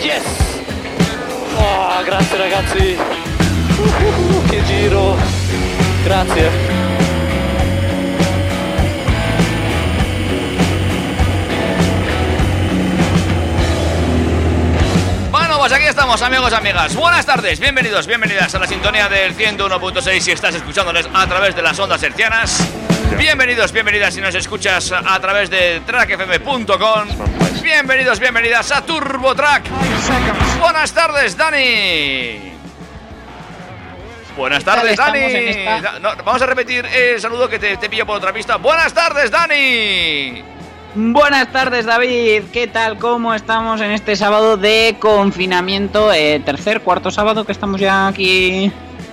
Yes! Oh, grazie ragazzi! Uh, che giro! Grazie! Pues aquí estamos, amigos y amigas. Buenas tardes, bienvenidos, bienvenidas a la sintonía del 101.6 si estás escuchándoles a través de las ondas hercianas. Bienvenidos, bienvenidas si nos escuchas a través de trackfm.com. Bienvenidos, bienvenidas a TurboTrack. Buenas tardes, Dani. Buenas tardes, Dani. esta- no, vamos a repetir el saludo que te, te pillo por otra pista. Buenas tardes, Dani. Buenas tardes, David. ¿Qué tal? ¿Cómo estamos en este sábado de confinamiento? Eh, tercer, cuarto sábado que estamos ya aquí.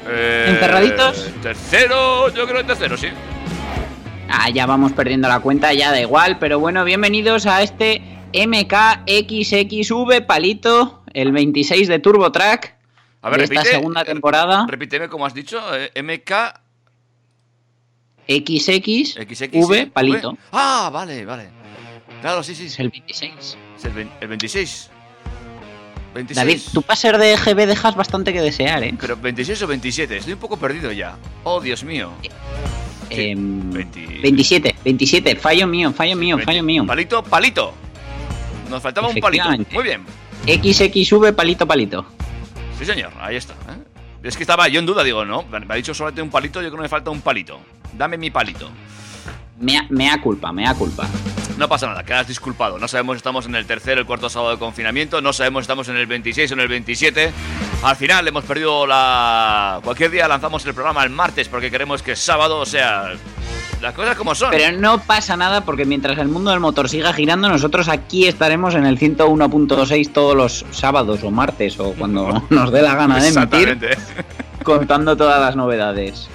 Eh, ¿Encerraditos? Tercero, yo creo que tercero, sí. Ah, ya vamos perdiendo la cuenta, ya da igual. Pero bueno, bienvenidos a este MKXXV Palito, el 26 de TurboTrack. A ver, de esta segunda eh, temporada. Repíteme como has dicho, eh, MK XXV XX Palito. Ah, vale, vale. Claro, sí, sí. Es el 26. Es el, el 26. 26. David, tú para ser de GB dejas bastante que desear, ¿eh? Pero 26 o 27, estoy un poco perdido ya. Oh, Dios mío. Sí, Em, 20. 27, 27, fallo mío, fallo mío, fallo mío. Palito, palito. Nos faltaba un palito. Muy bien. XXV palito palito. Sí, señor, ahí está. ¿eh? Es que estaba yo en duda, digo, no, me ha dicho solamente un palito, yo creo que me falta un palito. Dame mi palito. Mea, mea culpa, mea culpa. No pasa nada, quedas disculpado. No sabemos si estamos en el tercer o el cuarto sábado de confinamiento. No sabemos si estamos en el 26 o en el 27. Al final hemos perdido la... Cualquier día lanzamos el programa el martes porque queremos que sábado, o sea... Las cosas como son. Pero no pasa nada porque mientras el mundo del motor siga girando, nosotros aquí estaremos en el 101.6 todos los sábados o martes o cuando nos dé la gana de emitir, contando todas las novedades.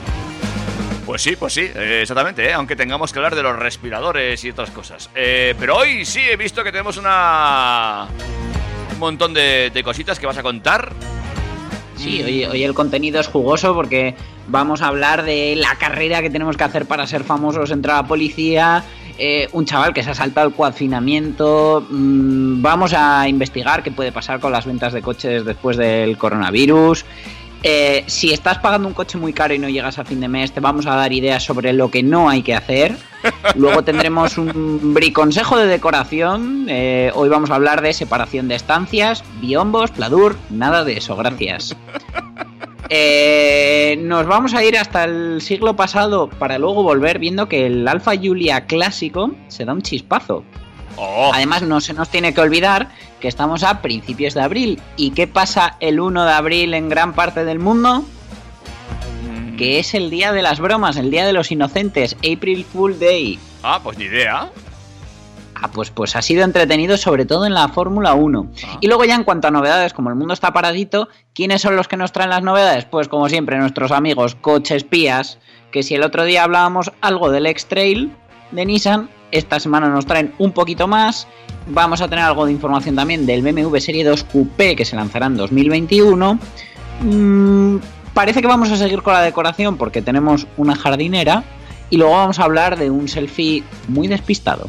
Pues sí, pues sí, eh, exactamente, ¿eh? aunque tengamos que hablar de los respiradores y otras cosas. Eh, pero hoy sí he visto que tenemos una... un montón de, cositas que vas a contar. Sí, hoy, el contenido es jugoso porque vamos a hablar de la carrera que tenemos que hacer para ser famosos entre la policía, eh, un chaval que se ha saltado el confinamiento, mm, vamos a investigar qué puede pasar con las ventas de coches después del coronavirus. Eh, si estás pagando un coche muy caro y no llegas a fin de mes, te vamos a dar ideas sobre lo que no hay que hacer. Luego tendremos un briconsejo de decoración. Eh, hoy vamos a hablar de separación de estancias, biombos, pladur, nada de eso, gracias. Eh, nos vamos a ir hasta el siglo pasado para luego volver viendo que el Alfa Julia clásico se da un chispazo. Oh, Además, no se nos tiene que olvidar que estamos a principios de abril. ¿Y qué pasa el 1 de abril en gran parte del mundo? mm, Que es el día de las bromas, el día de los inocentes, April Fool Day. Ah, pues ni idea. Ah, pues, pues ha sido entretenido, sobre todo en la Fórmula 1. Ah. Y luego ya en cuanto a novedades, como el mundo está paradito, ¿quiénes son los que nos traen las novedades? Pues como siempre, nuestros amigos coches espías, que si el otro día hablábamos algo del X-Trail de Nissan, esta semana nos traen un poquito más. Vamos a tener algo de información también del BMW Serie 2 Coupé que se lanzará en 2021. Mm, parece que vamos a seguir con la decoración porque tenemos una jardinera. Y luego vamos a hablar de un selfie muy despistado.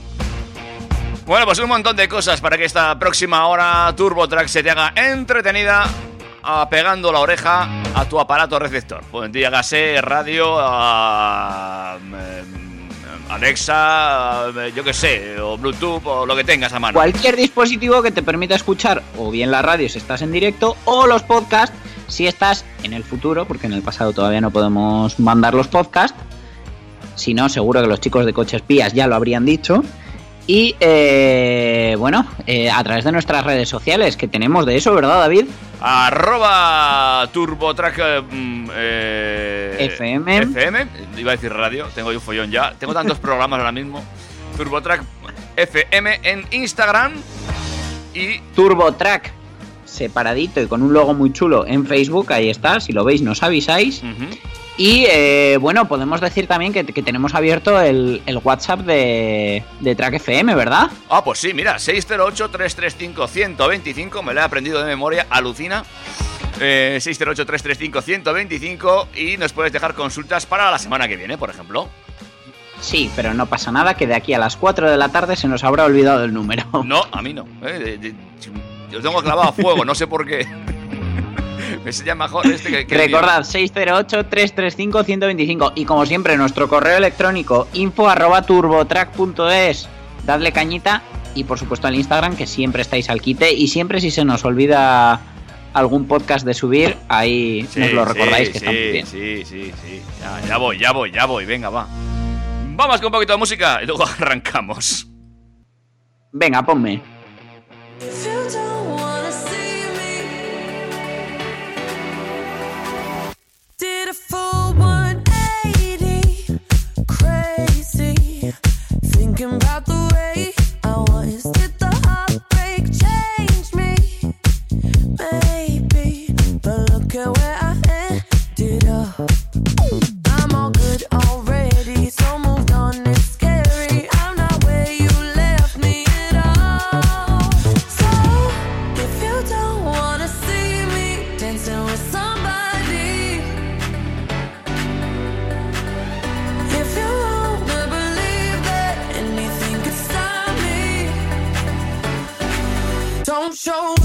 Bueno, pues un montón de cosas para que esta próxima hora Turbo Track se te haga entretenida pegando la oreja a tu aparato receptor. Pues dígase radio, ah, mm, Alexa, eh, yo qué sé, o Bluetooth o lo que tengas a mano. Cualquier dispositivo que te permita escuchar o bien la radio si estás en directo o los podcasts si estás en el futuro, porque en el pasado todavía no podemos mandar los podcasts. Si no, seguro que los chicos de Coches Pías ya lo habrían dicho. Y eh, bueno, eh, a través de nuestras redes sociales, que tenemos de eso, ¿verdad, David? Arroba TurboTrack eh, mm, eh, FM. FM, iba a decir radio, tengo yo un follón ya. Tengo tantos programas ahora mismo. TurboTrack FM en Instagram y TurboTrack separadito y con un logo muy chulo en Facebook, ahí está, si lo veis nos avisáis. Y eh, bueno, podemos decir también que, que tenemos abierto el, el WhatsApp de, de Track FM, ¿verdad? Ah, pues sí, mira, 608-335-125, me lo he aprendido de memoria, alucina. Eh, 608-335-125 y nos puedes dejar consultas para la semana que viene, por ejemplo. Sí, pero no pasa nada, que de aquí a las 4 de la tarde se nos habrá olvidado el número. No, a mí no. eh, de- de- yo tengo clavado a fuego, no sé por qué. Me sería mejor este que... Recordad, 608-335-125 y como siempre nuestro correo electrónico info arroba turbotrack.es. Dadle cañita y por supuesto al Instagram que siempre estáis al quite y siempre si se nos olvida algún podcast de subir, ahí Sí, nos lo sí, recordáis que está sí, muy bien. Sí, sí, sí. Ya, ya voy, ya voy, ya voy. Venga, va. Vamos con un poquito de música y luego arrancamos. Venga, ponme. Thinking about the show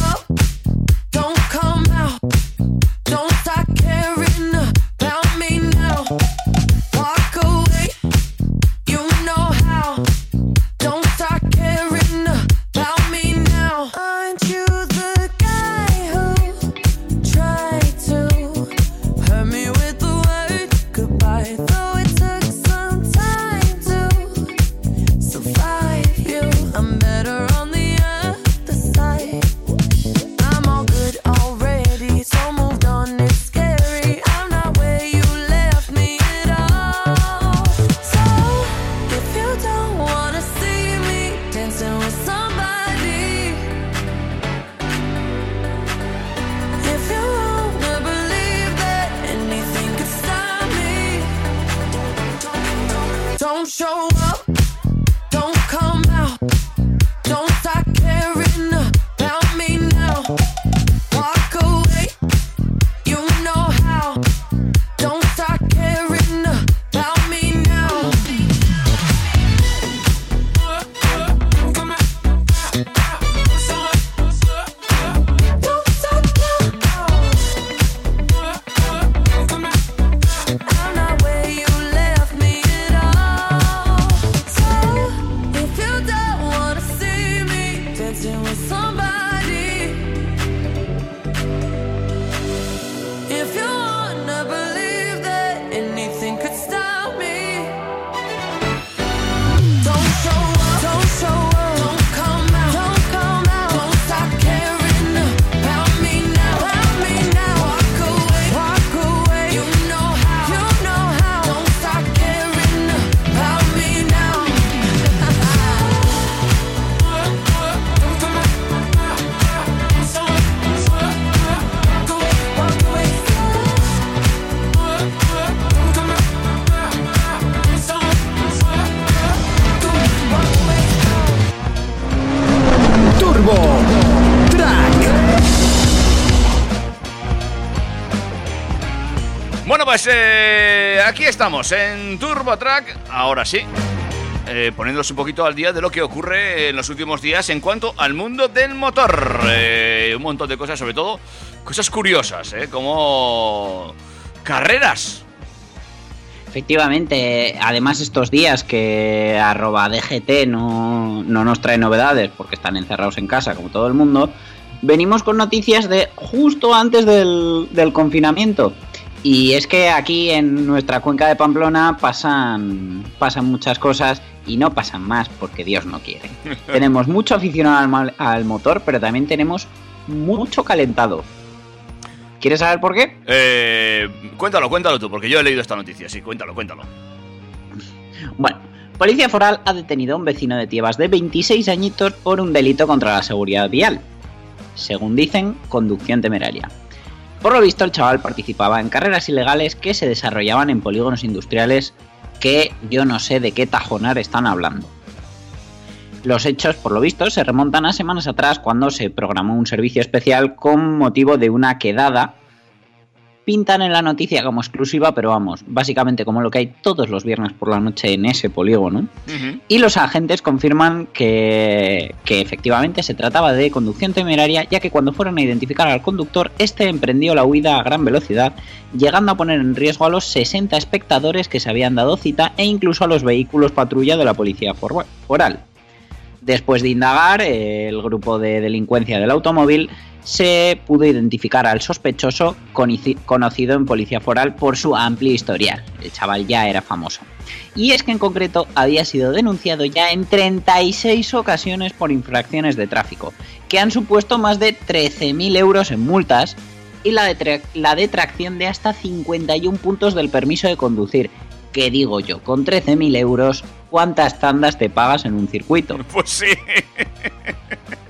pues eh, aquí estamos en Turbo Track, ahora sí, eh, poniéndonos un poquito al día de lo que ocurre en los últimos días en cuanto al mundo del motor. Eh, un montón de cosas, sobre todo cosas curiosas, eh, como carreras. Efectivamente, además estos días que arroba DGT no, no nos trae novedades porque están encerrados en casa como todo el mundo, venimos con noticias de justo antes del confinamiento. Y es que aquí en nuestra cuenca de Pamplona pasan, pasan muchas cosas y no pasan más porque Dios no quiere. tenemos mucho aficionado al, motor, pero también tenemos mucho calentado. ¿Quieres saber por qué? Eh, cuéntalo, cuéntalo tú, porque yo he leído esta noticia. Sí, cuéntalo, cuéntalo. Bueno, Policía Foral ha detenido a un vecino de Tiebas de 26 añitos por un delito contra la seguridad vial. Según dicen, conducción temeraria. Por lo visto, el chaval participaba en carreras ilegales que se desarrollaban en polígonos industriales que yo no sé de qué tajonar están hablando. Los hechos, por lo visto, se remontan a semanas atrás cuando se programó un servicio especial con motivo de una quedada pintan en la noticia como exclusiva, pero vamos, básicamente como lo que hay todos los viernes por la noche en ese polígono. Y los agentes confirman que, que efectivamente se trataba de conducción temeraria, ya que cuando fueron a identificar al conductor, este emprendió la huida a gran velocidad, llegando a poner en riesgo a los 60 espectadores que se habían dado cita e incluso a los vehículos patrulla de la policía for- foral. Después de indagar, el grupo de delincuencia del automóvil se pudo identificar al sospechoso conocido en Policía Foral por su amplio historial. El chaval ya era famoso. Y es que en concreto había sido denunciado ya en 36 ocasiones por infracciones de tráfico, que han supuesto más de 13.000 euros en multas y la, la detracción de hasta 51 puntos del permiso de conducir. Que digo yo, con 13.000 euros, ¿cuántas tandas te pagas en un circuito? Pues sí.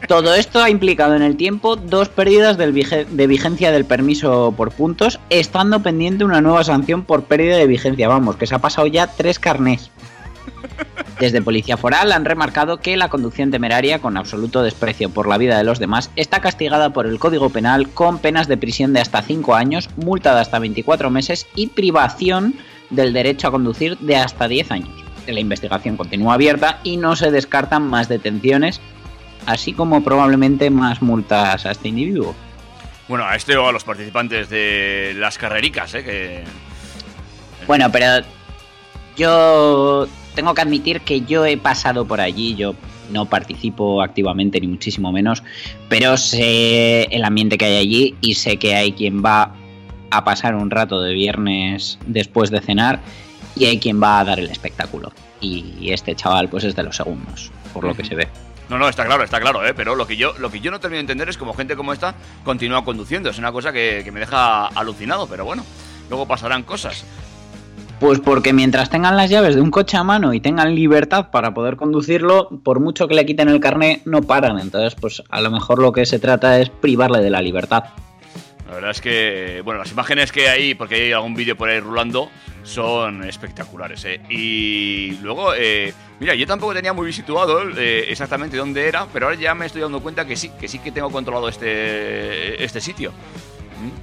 Todo esto ha implicado en el tiempo dos pérdidas de vigencia del permiso por puntos, estando pendiente una nueva sanción por pérdida de vigencia. Vamos, que se ha pasado ya tres carnés. Desde Policía Foral han remarcado que la conducción temeraria con absoluto desprecio por la vida de los demás está castigada por el Código Penal con penas de prisión de hasta 5 años, multa de hasta 24 meses y privación del derecho a conducir de hasta 10 años. La investigación continúa abierta y no se descartan más detenciones, así como probablemente más multas a este individuo. Bueno, a este o a los participantes de las carrericas, ¿eh? Que... Bueno, pero yo tengo que admitir que yo he pasado por allí, yo no participo activamente ni muchísimo menos, pero sé el ambiente que hay allí y sé que hay quien va a pasar un rato de viernes después de cenar y hay quien va a dar el espectáculo. Y este chaval pues es de los segundos, por lo que se ve. No, no, está claro, está claro, ¿eh? Pero lo que yo, lo que yo no termino de entender es como gente como esta continúa conduciendo. Es una cosa que, que me deja alucinado, pero bueno, luego pasarán cosas. Pues porque mientras tengan las llaves de un coche a mano y tengan libertad para poder conducirlo, por mucho que le quiten el carné, no paran. Entonces, pues a lo mejor lo que se trata es privarle de la libertad. La verdad es que, bueno, las imágenes que hay, porque hay algún vídeo por ahí rulando, son espectaculares, ¿eh? Y luego, eh, mira, yo tampoco tenía muy bien situado eh, exactamente dónde era, pero ahora ya me estoy dando cuenta que sí, que sí que tengo controlado este, este sitio.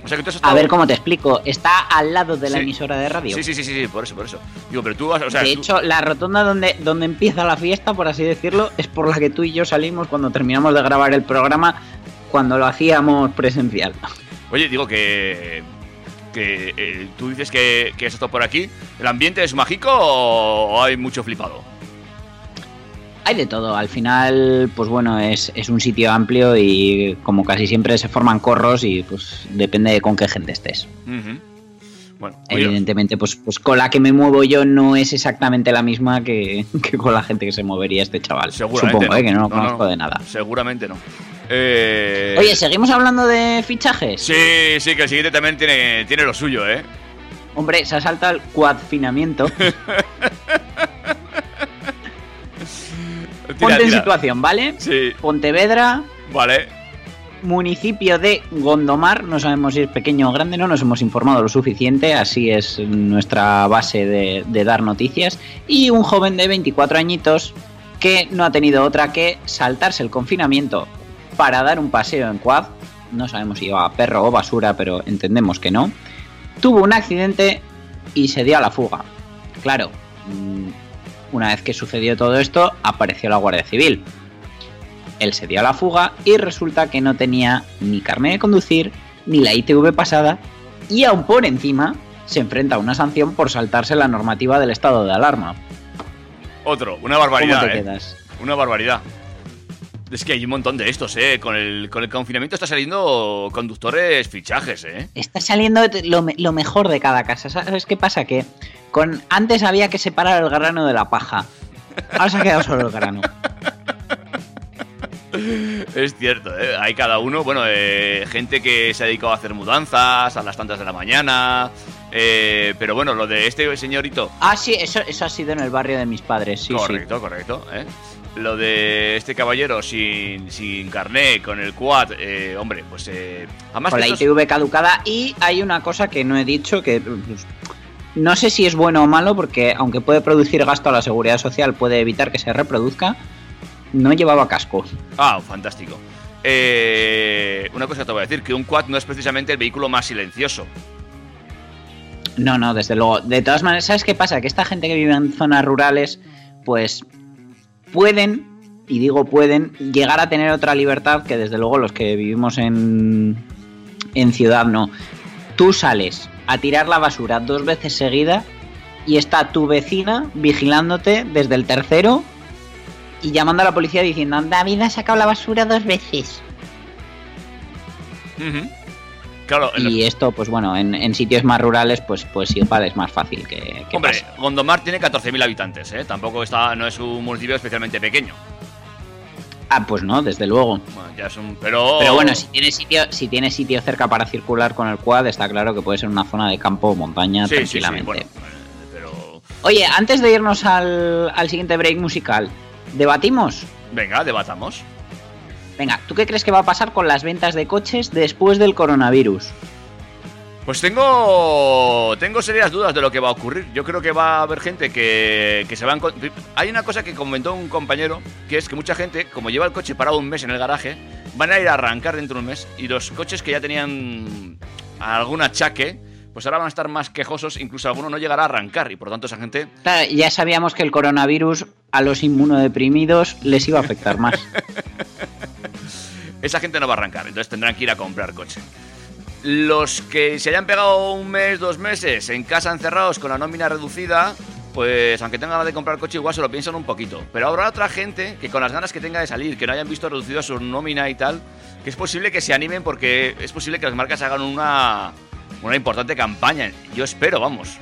O sea que tú has A ver cómo te explico. Está al lado de la Sí. emisora de radio. Sí, sí, sí, sí, sí, por eso, por eso. Digo, pero tú has, o sea, de tú- hecho, la rotonda donde, donde empieza la fiesta, por así decirlo, es por la que tú y yo salimos cuando terminamos de grabar el programa, cuando lo hacíamos presencial. Oye, digo que. que eh, tú dices que, que has estado por aquí. ¿El ambiente es mágico o hay mucho flipado? Hay de todo, al final, pues bueno, es, es un sitio amplio y como casi siempre se forman corros y pues depende de con qué gente estés. Ujú. Bueno, Evidentemente, pues, pues con la que me muevo yo no es exactamente la misma que, que con la gente que se movería este chaval. seguramente Supongo, no. ¿eh? que no lo No, no, conozco de nada. Seguramente no. Eh, Oye, ¿seguimos hablando de fichajes? Sí, sí, que el siguiente también tiene, tiene lo suyo, ¿eh? Hombre, se ha saltado el cuadfinamiento. Tira, Ponte en situación, ¿vale? Sí, Pontevedra, vale. Municipio de Gondomar, no sabemos si es pequeño o grande, no nos hemos informado lo suficiente, así es nuestra base de, dar noticias, y un joven de 24 añitos que no ha tenido otra que saltarse el confinamiento para dar un paseo en quad, no sabemos si iba a perro o basura, pero entendemos que no, tuvo un accidente y se dio a la fuga. Claro, mm, una vez que sucedió todo esto, apareció la Guardia Civil. Él se dio a la fuga y resulta que no tenía ni carnet de conducir, ni la ITV pasada, y aún por encima se enfrenta a una sanción por saltarse la normativa del estado de alarma. Otro, una barbaridad, ¿Cómo te ¿eh? quedas? Una barbaridad. Es que hay un montón de estos, ¿eh? Con el, con el confinamiento está saliendo conductores fichajes, ¿eh? Está saliendo lo, lo mejor de cada casa. ¿Sabes qué pasa? Que con antes había que separar el grano de la paja. Ahora se ha quedado solo el grano. Es cierto, ¿eh? Hay cada uno, bueno, eh, gente que se ha dedicado a hacer mudanzas a las tantas de la mañana. eh, pero bueno, lo de este señorito. Ah, sí, eso, eso ha sido en el barrio de mis padres, sí, correcto, correcto. ¿eh? Lo de este caballero sin, sin carné, con el quad, eh, hombre, pues. Eh, sí. además Con la estos- ITV caducada. Y hay una cosa que no he dicho que. pues, no sé si es bueno o malo, porque aunque puede producir gasto a la seguridad social, puede evitar que se reproduzca. No llevaba casco. Ah, fantástico. Eh, una cosa que te voy a decir, que un quad no es precisamente el vehículo más silencioso. No, no, desde luego. De todas maneras, ¿sabes qué pasa? Que esta gente que vive en zonas rurales, pues pueden, y digo pueden, llegar a tener otra libertad que desde luego los que vivimos en, en ciudad no. Tú sales a tirar la basura dos veces seguida y está tu vecina vigilándote desde el tercero y llamando a la policía diciendo, David ha sacado la basura dos veces. Claro, los- Y esto, pues bueno, en, en sitios más rurales, pues, pues igual es más fácil que, que hombre, pase. Gondomar tiene 14.000 habitantes, ¿eh? Tampoco está, no es un municipio especialmente pequeño. Ah, pues no, desde luego. Bueno, ya es un. Pero. Pero bueno, si tiene sitio, si tiene sitio cerca para circular con el quad, está claro que puede ser una zona de campo o montaña Sí, sí, sí, tranquilamente. bueno, eh, pero. Oye, antes de irnos al, al siguiente break musical, ¿debatimos? Venga, debatamos. Venga, ¿tú qué crees que va a pasar con las ventas de coches después del coronavirus? Pues tengo tengo serias dudas de lo que va a ocurrir. Yo creo que va a haber gente que, que se va a Hay una cosa que comentó un compañero, que es que mucha gente, como lleva el coche parado un mes en el garaje, van a ir a arrancar dentro de un mes y los coches que ya tenían algún achaque, pues ahora van a estar más quejosos, incluso alguno no llegará a arrancar y por lo tanto esa gente... Claro, ya sabíamos que el coronavirus a los inmunodeprimidos les iba a afectar más. Esa gente no va a arrancar, entonces tendrán que ir a comprar coche. Los que se hayan pegado un mes, dos meses en casa encerrados con la nómina reducida, pues aunque tengan ganas de comprar coche, igual se lo piensan un poquito. Pero habrá otra gente que con las ganas que tenga de salir, que no hayan visto reducida su nómina y tal, que es posible que se animen porque es posible que las marcas hagan una, una importante campaña. Yo espero, vamos.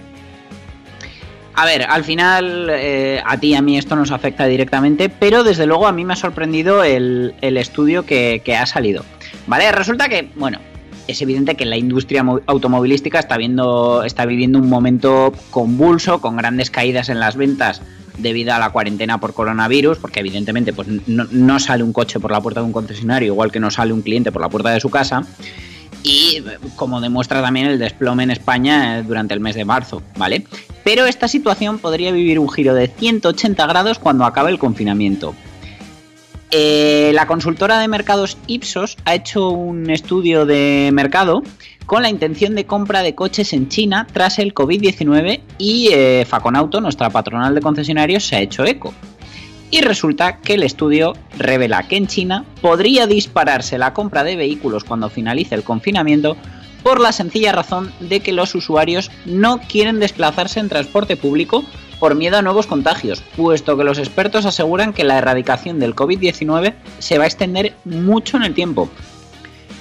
A ver, al final eh, a ti y a mí esto nos afecta directamente, pero desde luego a mí me ha sorprendido el, el estudio que, que ha salido. ¿Vale? Resulta que, bueno, es evidente que la industria mo- automovilística está, viendo, está viviendo un momento convulso, con grandes caídas en las ventas debido a la cuarentena por coronavirus, porque evidentemente pues, no, no sale un coche por la puerta de un concesionario, igual que no sale un cliente por la puerta de su casa. Y como demuestra también el desplome en España eh, durante el mes de marzo, ¿vale? Pero esta situación podría vivir un giro de 180 grados cuando acabe el confinamiento. Eh, la consultora de mercados Ipsos ha hecho un estudio de mercado con la intención de compra de coches en China tras el COVID-19 y eh, Faconauto, nuestra patronal de concesionarios, se ha hecho eco. Y resulta que el estudio revela que en China podría dispararse la compra de vehículos cuando finalice el confinamiento por la sencilla razón de que los usuarios no quieren desplazarse en transporte público por miedo a nuevos contagios, puesto que los expertos aseguran que la erradicación del COVID-19 se va a extender mucho en el tiempo.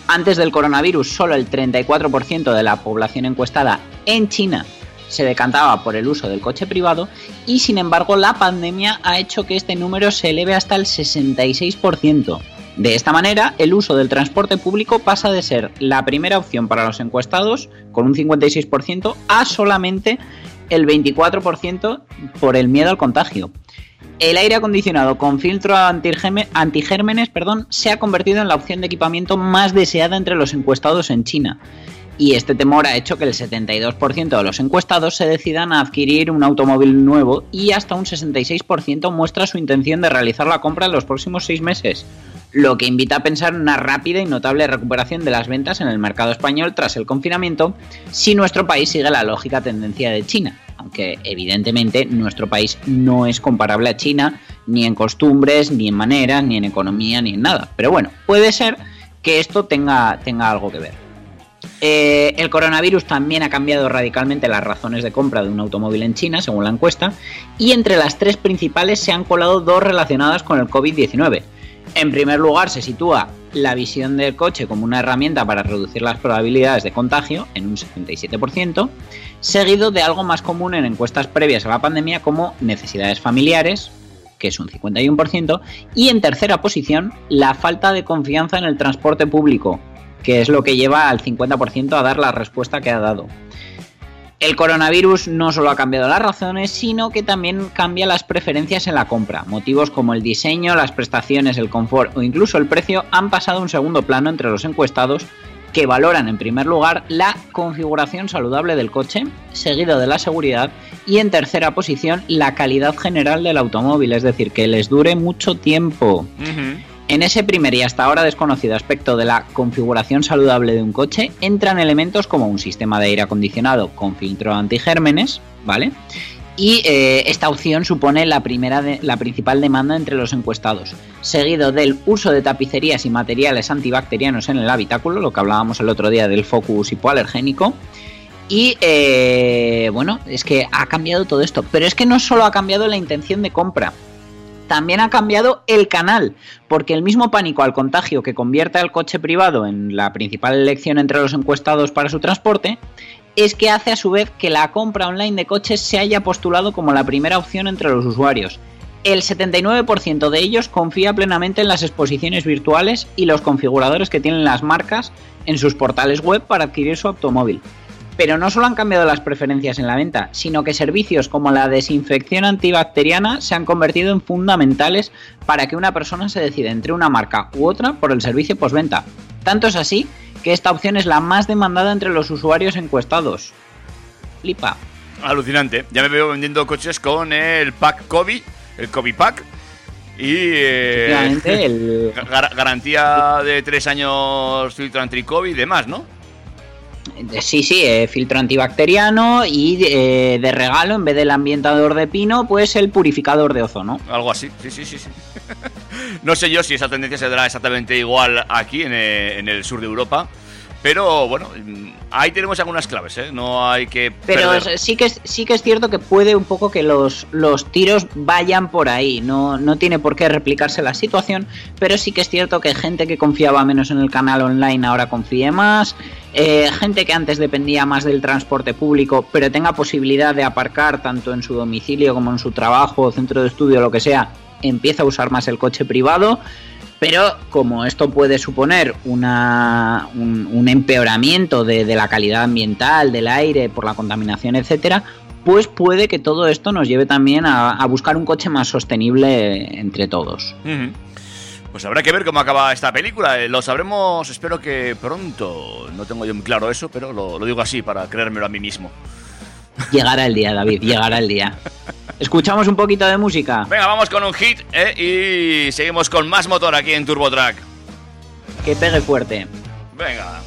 Antes del coronavirus, solo el 34% de la población encuestada en China se decantaba por el uso del coche privado y sin embargo la pandemia ha hecho que este número se eleve hasta el 66%. De esta manera, el uso del transporte público pasa de ser la primera opción para los encuestados, con un 56%, a solamente el 24% por el miedo al contagio. El aire acondicionado con filtro antigérmenes perdón, se ha convertido en la opción de equipamiento más deseada entre los encuestados en China. Y este temor ha hecho que el 72% de los encuestados se decidan a adquirir un automóvil nuevo y hasta un 66% muestra su intención de realizar la compra en los próximos seis meses, lo que invita a pensar en una rápida y notable recuperación de las ventas en el mercado español tras el confinamiento si nuestro país sigue la lógica tendencia de China, aunque evidentemente nuestro país no es comparable a China ni en costumbres, ni en maneras, ni en economía, ni en nada. Pero bueno, puede ser que esto tenga, tenga algo que ver. Eh, el coronavirus también ha cambiado radicalmente las razones de compra de un automóvil en China, según la encuesta, y entre las tres principales se han colado dos relacionadas con el COVID-19. En primer lugar, se sitúa la visión del coche como una herramienta para reducir las probabilidades de contagio en un 77%, seguido de algo más común en encuestas previas a la pandemia como necesidades familiares, que es un 51%, y en tercera posición, la falta de confianza en el transporte público, que es lo que lleva al 50% a dar la respuesta que ha dado. El coronavirus no solo ha cambiado las razones, sino que también cambia las preferencias en la compra. Motivos como el diseño, las prestaciones, el confort o incluso el precio han pasado a un segundo plano entre los encuestados que valoran en primer lugar la configuración saludable del coche, seguido de la seguridad y en tercera posición la calidad general del automóvil, es decir, que les dure mucho tiempo. En ese primer y hasta ahora desconocido aspecto de la configuración saludable de un coche entran elementos como un sistema de aire acondicionado con filtro antigérmenes, ¿vale? Y eh, esta opción supone la, primera de- la principal demanda entre los encuestados, seguido del uso de tapicerías y materiales antibacterianos en el habitáculo, lo que hablábamos el otro día del focus hipoalergénico. Y eh, bueno, es que ha cambiado todo esto, pero es que no solo ha cambiado la intención de compra, también ha cambiado el canal, porque el mismo pánico al contagio que convierte al coche privado en la principal elección entre los encuestados para su transporte, es que hace a su vez que la compra online de coches se haya postulado como la primera opción entre los usuarios. El 79% de ellos confía plenamente en las exposiciones virtuales y los configuradores que tienen las marcas en sus portales web para adquirir su automóvil. Pero no solo han cambiado las preferencias en la venta, sino que servicios como la desinfección antibacteriana se han convertido en fundamentales para que una persona se decida entre una marca u otra por el servicio postventa. Tanto es así que esta opción es la más demandada entre los usuarios encuestados. Flipa. Alucinante. Ya me veo vendiendo coches con el pack COVID, el COVID pack. Y eh, Efectivamente, el, gar- garantía de tres años filtro anti-COVID y demás, ¿no? Sí, sí, eh, filtro antibacteriano y eh, de regalo, en vez del ambientador de pino, pues el purificador de ozono. Algo así, sí, sí, sí. sí. no sé yo si esa tendencia se dará exactamente igual aquí en, eh, en el sur de Europa. Pero bueno, mm, ahí tenemos algunas claves, ¿eh? No hay que. Pero perder. sí que, es, sí que es cierto que puede un poco que los, los tiros vayan por ahí. No, no tiene por qué replicarse la situación, pero sí que es cierto que gente que confiaba menos en el canal online ahora confíe más. eh, gente que antes dependía más del transporte público, pero tenga posibilidad de aparcar tanto en su domicilio como en su trabajo, centro de estudio, lo que sea, empieza a usar más el coche privado. Pero como esto puede suponer una, un, empeoramiento de, la calidad ambiental, del aire, por la contaminación, etcétera, pues puede que todo esto nos lleve también a, buscar un coche más sostenible entre todos. Pues habrá que ver cómo acaba esta película. Eh, Lo sabremos, espero que pronto. No tengo yo muy claro eso, pero lo, lo digo así para creérmelo a mí mismo. Llegará el día, David, llegará el día. Escuchamos un poquito de música. Venga, vamos con un hit eh, y seguimos con más motor aquí en Turbo Track. Que pegue fuerte. Venga.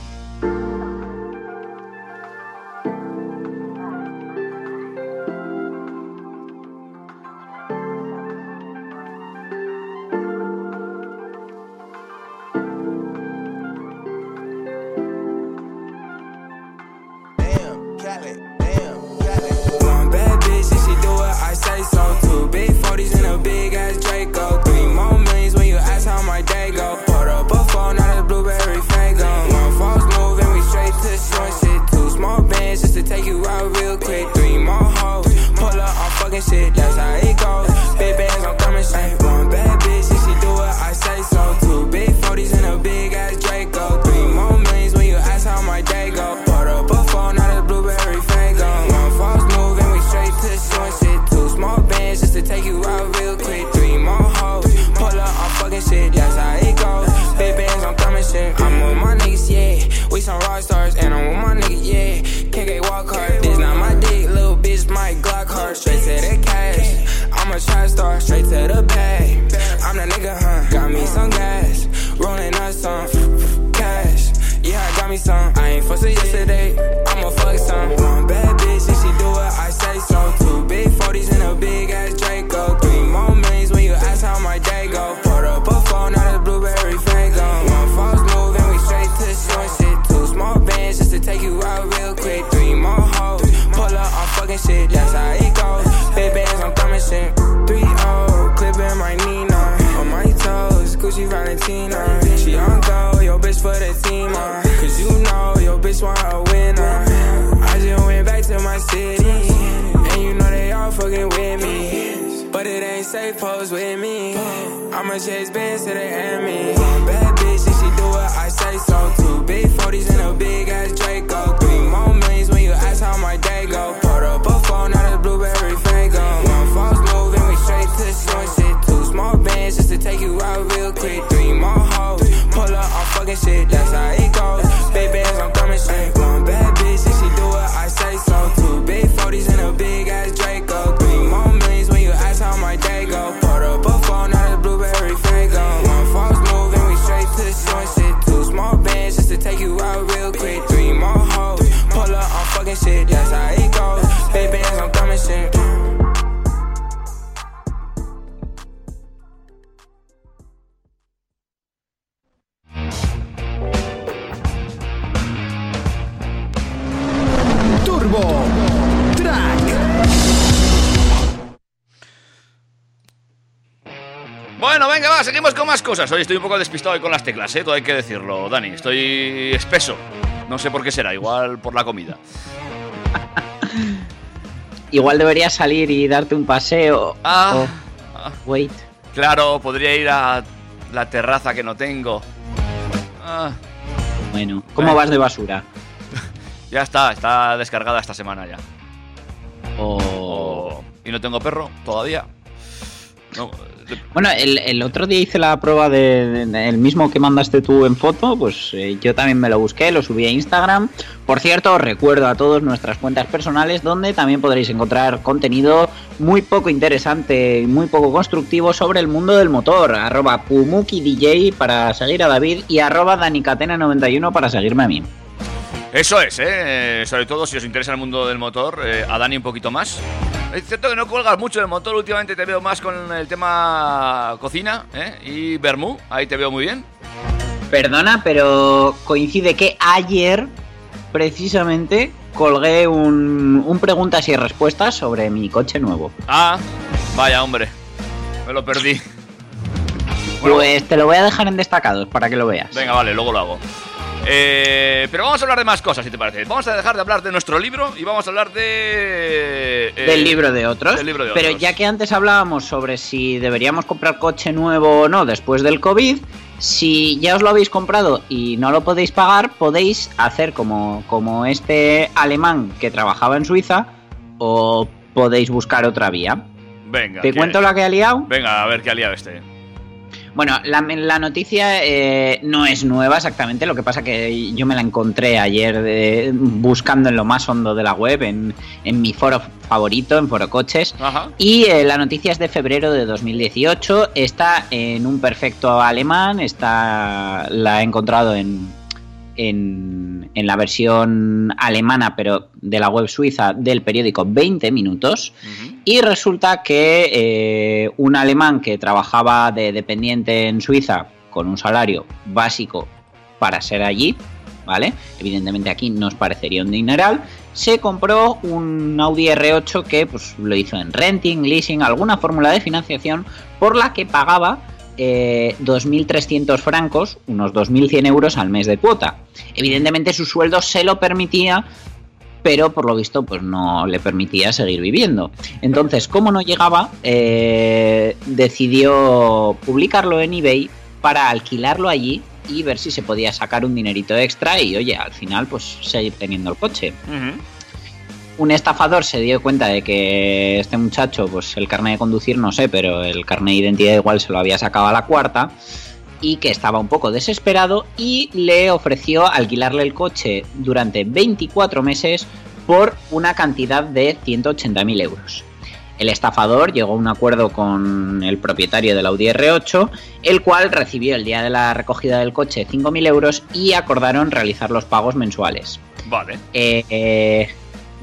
Pose with me. I'ma chase bands to the enemy. Bad bitch, and she do what I say so. Two big 40s and a big ass Draco. Three more millions when you ask how my day go. Put up a phone, not a blueberry fango. One false move and we straight to short shit. Two small bands just to take you out real quick. Three more hoes, pull up on fucking shit. That's how it goes. Más cosas. Hoy estoy un poco despistado hoy con las teclas, ¿eh? Todo hay que decirlo, Dani. Estoy espeso. No sé por qué será, igual por la comida. Igual deberías salir y darte un paseo. Ah, Oh, ah, wait. claro, podría ir a la terraza que no tengo. Ah, Bueno, ¿cómo Bueno. vas de basura? ya está, está descargada esta semana ya. O... Oh, Y no tengo perro todavía. No, Bueno, el, otro día hice la prueba de, de- mismo que mandaste tú en foto, pues eh, yo también me lo busqué, lo subí a Instagram. Por cierto, os recuerdo a todos nuestras cuentas personales donde también podréis encontrar contenido muy poco interesante y muy poco constructivo sobre el mundo del motor. Arroba PumukiDJ para seguir a David y arroba DaniCatena91 para seguirme a mí. Eso es, ¿eh? Sobre todo si os interesa el mundo del motor, eh, a Dani un poquito más. Es cierto que no cuelgas mucho del motor, últimamente te veo más con el tema cocina ¿eh? y Bermú, ahí te veo muy bien. Perdona, pero coincide que ayer precisamente colgué un, un preguntas y respuestas sobre mi coche nuevo. Ah, vaya hombre, me lo perdí. Bueno, Pues te lo voy a dejar en destacados para que lo veas. Venga, vale, luego lo hago. Eh, pero vamos a hablar de más cosas, si te parece. Vamos a dejar de hablar de nuestro libro y vamos a hablar de... eh, del libro de otros. del libro de pero otros. ya que antes hablábamos sobre si deberíamos comprar coche nuevo o no después del COVID, si ya os lo habéis comprado y no lo podéis pagar, podéis hacer como, como este alemán que trabajaba en Suiza o podéis buscar otra vía. Venga. ¿Te cuento la que ha liado? Venga, a ver qué ha liado este. Bueno, la, la noticia eh, no es nueva exactamente, lo que pasa que yo me la encontré ayer de- buscando en lo más hondo de la web, en, en mi foro favorito, en Foro Coches. Ajá. Y eh, la noticia es de febrero de 2018, está en un perfecto alemán, está la he encontrado en, en, en la versión alemana, pero de la web suiza del periódico 20 minutos. Y resulta que eh, un alemán que trabajaba de dependiente en Suiza con un salario básico para ser allí, ¿vale? Evidentemente aquí nos parecería un dineral. Se compró un Audi R8 que pues, lo hizo en renting, leasing, alguna fórmula de financiación por la que pagaba eh, 2.300 francos, unos 2.100 euros al mes de cuota. Evidentemente su sueldo se lo permitía pero por lo visto pues no le permitía seguir viviendo. Entonces, como no llegaba, eh, decidió publicarlo en eBay para alquilarlo allí y ver si se podía sacar un dinerito extra y oye, al final pues seguir teniendo el coche. Un estafador se dio cuenta de que este muchacho, pues el carnet de conducir no sé, pero el carnet de identidad igual se lo había sacado a la cuarta y que estaba un poco desesperado y le ofreció alquilarle el coche durante 24 meses por una cantidad de 180.000 euros. El estafador llegó a un acuerdo con el propietario del Audi R8, el cual recibió el día de la recogida del coche 5.000 euros y acordaron realizar los pagos mensuales. Vale. Eh, eh,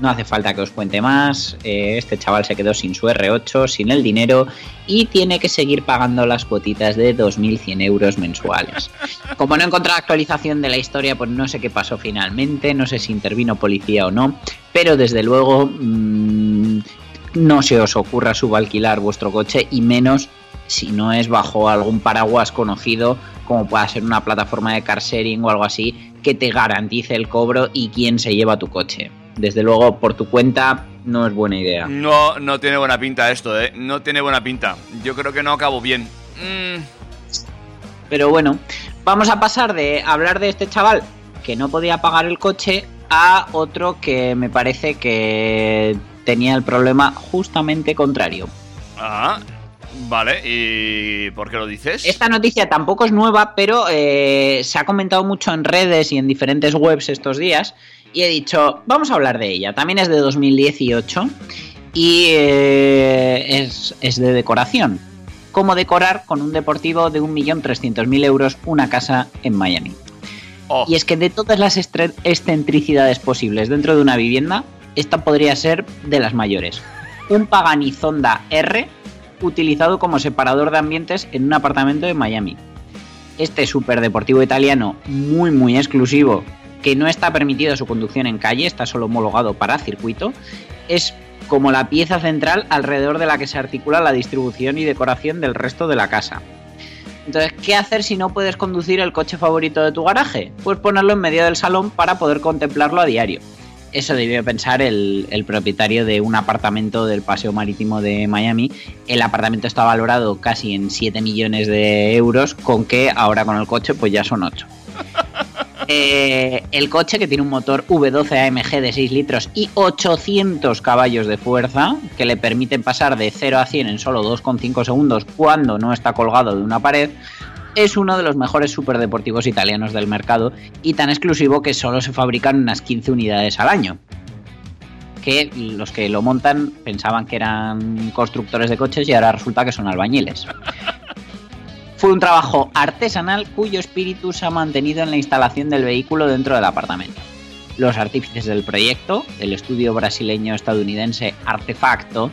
no hace falta que os cuente más. eh, este chaval se quedó sin su R8, sin el dinero y tiene que seguir pagando las cuotitas de 2.100 euros mensuales. Como no he encontrado actualización de la historia, pues no sé qué pasó finalmente, no sé si intervino policía o no, pero desde luego mm, no se os ocurra subalquilar vuestro coche y menos si no es bajo algún paraguas conocido como pueda ser una plataforma de car sharing o algo así, que te garantice el cobro y quién se lleva tu coche. Desde luego, por tu cuenta, no es buena idea. No, no tiene buena pinta esto, ¿eh? No tiene buena pinta. Yo creo que no acabo bien. Mm, Pero bueno, vamos a pasar de hablar de este chaval que no podía pagar el coche a otro que me parece que tenía el problema justamente contrario. ah, vale. ¿Y por qué lo dices? Esta noticia tampoco es nueva, pero eh, se ha comentado mucho en redes y en diferentes webs estos días. Y he dicho, vamos a hablar de ella. También es de 2018 y eh, es, es de decoración. Cómo decorar con un deportivo de 1.300.000 euros una casa en Miami. Oh, Y es que de todas las excentricidades posibles dentro de una vivienda, esta podría ser de las mayores. Un Pagani Zonda R utilizado como separador de ambientes en un apartamento de Miami. Este superdeportivo italiano muy muy exclusivo, que no está permitido su conducción en calle, está solo homologado para circuito, es como la pieza central alrededor de la que se articula la distribución y decoración del resto de la casa. Entonces, ¿qué hacer si no puedes conducir el coche favorito de tu garaje? Pues ponerlo en medio del salón para poder contemplarlo a diario. Eso debió pensar el, el propietario de un apartamento del Paseo Marítimo de Miami. El apartamento está valorado casi en 7 millones de euros, con que ahora con el coche pues ya son 8. Eh, el coche que tiene un motor V12 AMG de 6 litros y 800 caballos de fuerza que le permiten pasar de 0 a 100 en solo 2,5 segundos cuando no está colgado de una pared, es uno de los mejores superdeportivos italianos del mercado y tan exclusivo que solo se fabrican unas 15 unidades al año. Que los que lo montan pensaban que eran constructores de coches y ahora resulta que son albañiles. Fue un trabajo artesanal cuyo espíritu se ha mantenido en la instalación del vehículo dentro del apartamento. Los artífices del proyecto, el estudio brasileño-estadounidense Artefacto,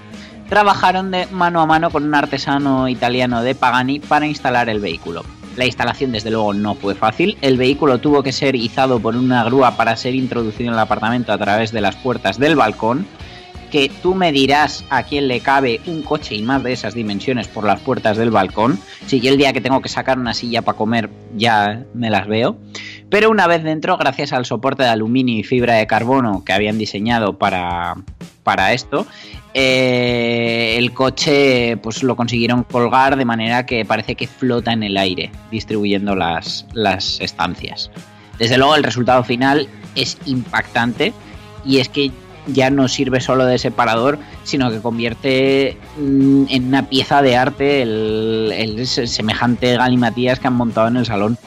trabajaron de mano a mano con un artesano italiano de Pagani para instalar el vehículo. La instalación desde luego no fue fácil, el vehículo tuvo que ser izado por una grúa para ser introducido en el apartamento a través de las puertas del balcón, que tú me dirás a quién le cabe un coche y más de esas dimensiones por las puertas del balcón. Si yo el día que tengo que sacar una silla para comer ya me las veo. Pero una vez dentro, gracias al soporte de aluminio y fibra de carbono que habían diseñado para, para esto, eh, el coche pues lo consiguieron colgar de manera que parece que flota en el aire, distribuyendo las, las estancias. Desde luego el resultado final es impactante y es que ya no sirve solo de separador, sino que convierte mm, en una pieza de arte el, el semejante galimatías que han montado en el salón.